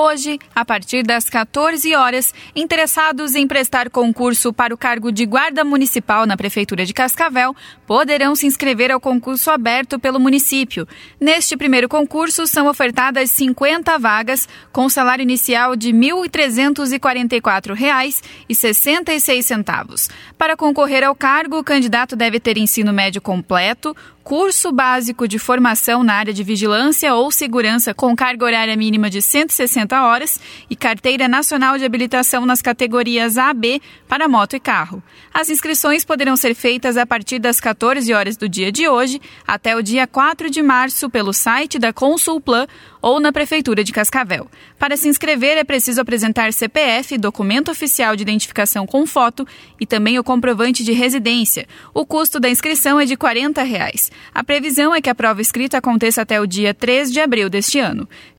Hoje, a partir das 14 horas, interessados em prestar concurso para o cargo de guarda municipal na Prefeitura de Cascavel poderão se inscrever ao concurso aberto pelo município. Neste primeiro concurso, são ofertadas 50 vagas, com salário inicial de R$ 1.344,66. Para concorrer ao cargo, o candidato deve ter ensino médio completo, curso básico de formação na área de vigilância ou segurança com carga horária mínima de 160 horas e carteira nacional de habilitação nas categorias A, B para moto e carro. As inscrições poderão ser feitas a partir das 14 horas do dia de hoje até o dia 4 de março pelo site da Consulplan ou na Prefeitura de Cascavel. Para se inscrever é preciso apresentar CPF, documento oficial de identificação com foto e também o comprovante de residência. O custo da inscrição é de 40 reais. A previsão é que a prova escrita aconteça até o dia 3 de abril deste ano.